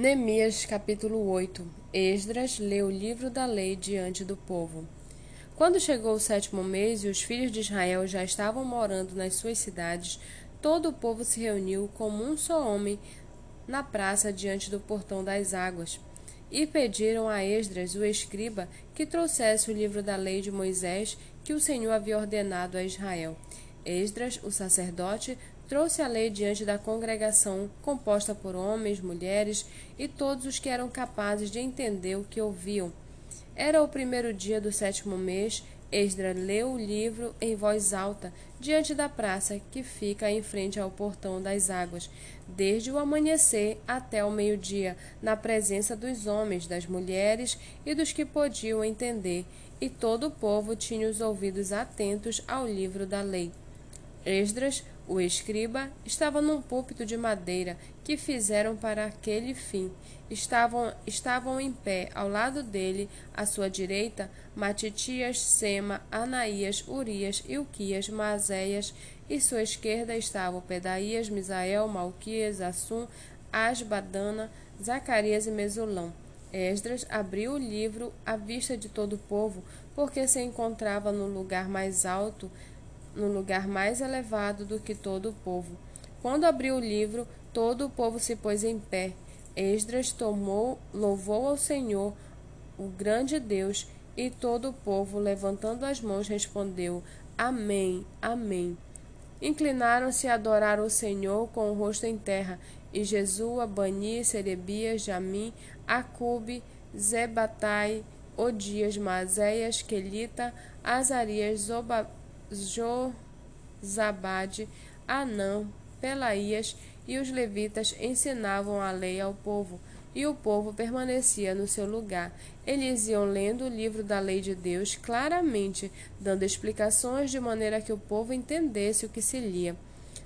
Neemias capítulo 8 Esdras lê o livro da lei diante do povo. Quando chegou o sétimo mês e os filhos de Israel já estavam morando nas suas cidades, todo o povo se reuniu como um só homem na praça diante do portão das águas. E pediram a Esdras, o escriba, que trouxesse o livro da lei de Moisés que o Senhor havia ordenado a Israel. Esdras, o sacerdote, trouxe a lei diante da congregação, composta por homens, mulheres e todos os que eram capazes de entender o que ouviam. Era o primeiro dia do sétimo mês. Esdras leu o livro em voz alta, diante da praça que fica em frente ao portão das águas, desde o amanhecer até o meio-dia, na presença dos homens, das mulheres e dos que podiam entender, e todo o povo tinha os ouvidos atentos ao livro da lei. Esdras, o escriba, estava num púlpito de madeira que fizeram para aquele fim. Estavam, estavam em pé ao lado dele, à sua direita, Matitias, Sema, Anaías, Urias, Ilquias, Mazéias, e sua esquerda estavam Pedaías, Misael, Malquias, Assum, Asbadana, Zacarias e Mesulão. Esdras abriu o livro à vista de todo o povo, porque se encontrava no lugar mais alto no lugar mais elevado do que todo o povo. Quando abriu o livro, todo o povo se pôs em pé. Esdras tomou, louvou ao Senhor, o grande Deus, e todo o povo, levantando as mãos, respondeu: Amém, Amém. Inclinaram-se a adorar o Senhor com o rosto em terra, e Jesua, Bani, Serebias, Jamim, Acube, Zebatai, Odias, Mazéias, Quelita, Azarias, Zobab Josabade, Anã, Pelaías e os levitas ensinavam a lei ao povo, e o povo permanecia no seu lugar. Eles iam lendo o livro da lei de Deus claramente, dando explicações de maneira que o povo entendesse o que se lia.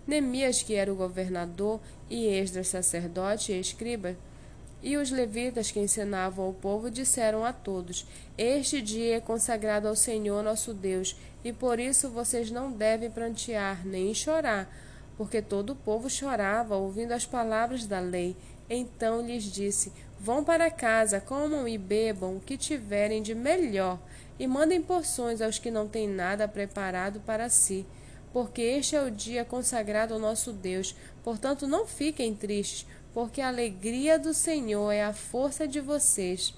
Neemias, que era o governador, e Esdras, sacerdote e escriba, e os levitas que ensinavam ao povo disseram a todos: Este dia é consagrado ao Senhor nosso Deus, e por isso vocês não devem prantear nem chorar, porque todo o povo chorava ouvindo as palavras da lei. Então lhes disse: Vão para casa, comam e bebam o que tiverem de melhor, e mandem porções aos que não têm nada preparado para si porque este é o dia consagrado ao nosso Deus. Portanto, não fiquem tristes, porque a alegria do Senhor é a força de vocês.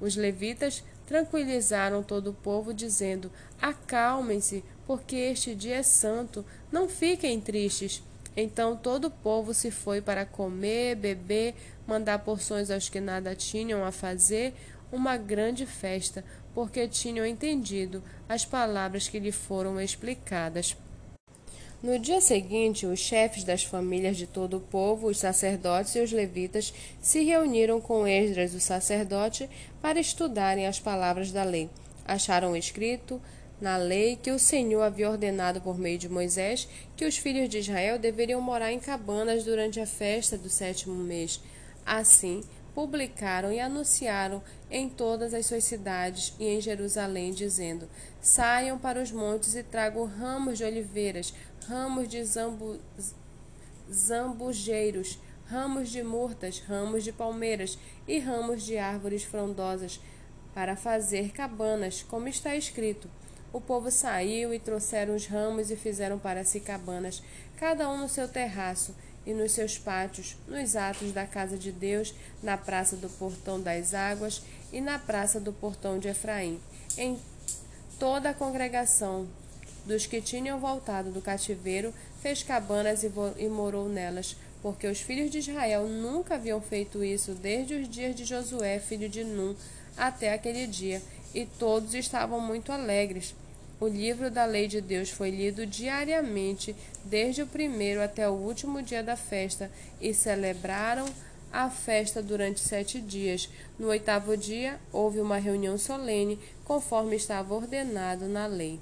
Os levitas tranquilizaram todo o povo, dizendo: Acalmem-se, porque este dia é santo, não fiquem tristes. Então todo o povo se foi para comer, beber, mandar porções aos que nada tinham a fazer, uma grande festa, porque tinham entendido as palavras que lhe foram explicadas. No dia seguinte, os chefes das famílias de todo o povo, os sacerdotes e os levitas, se reuniram com Esdras, o sacerdote, para estudarem as palavras da lei. Acharam escrito na lei que o Senhor havia ordenado por meio de Moisés que os filhos de Israel deveriam morar em cabanas durante a festa do sétimo mês. Assim, publicaram e anunciaram em todas as suas cidades e em Jerusalém, dizendo: Saiam para os montes e tragam ramos de oliveiras, ramos de zambu, zambujeiros, ramos de murtas, ramos de palmeiras e ramos de árvores frondosas, para fazer cabanas, como está escrito. O povo saiu e trouxeram os ramos e fizeram para si cabanas, cada um no seu terraço e nos seus pátios, nos atos da casa de Deus, na praça do portão das águas e na praça do portão de Efraim. Em toda a congregação dos que tinham voltado do cativeiro fez cabanas e, e morou nelas, porque os filhos de Israel nunca haviam feito isso desde os dias de Josué, filho de Num, até aquele dia, e todos estavam muito alegres o livro da lei de Deus foi lido diariamente, desde o primeiro até o último dia da festa, e celebraram a festa durante sete dias. No oitavo dia, houve uma reunião solene, conforme estava ordenado na lei.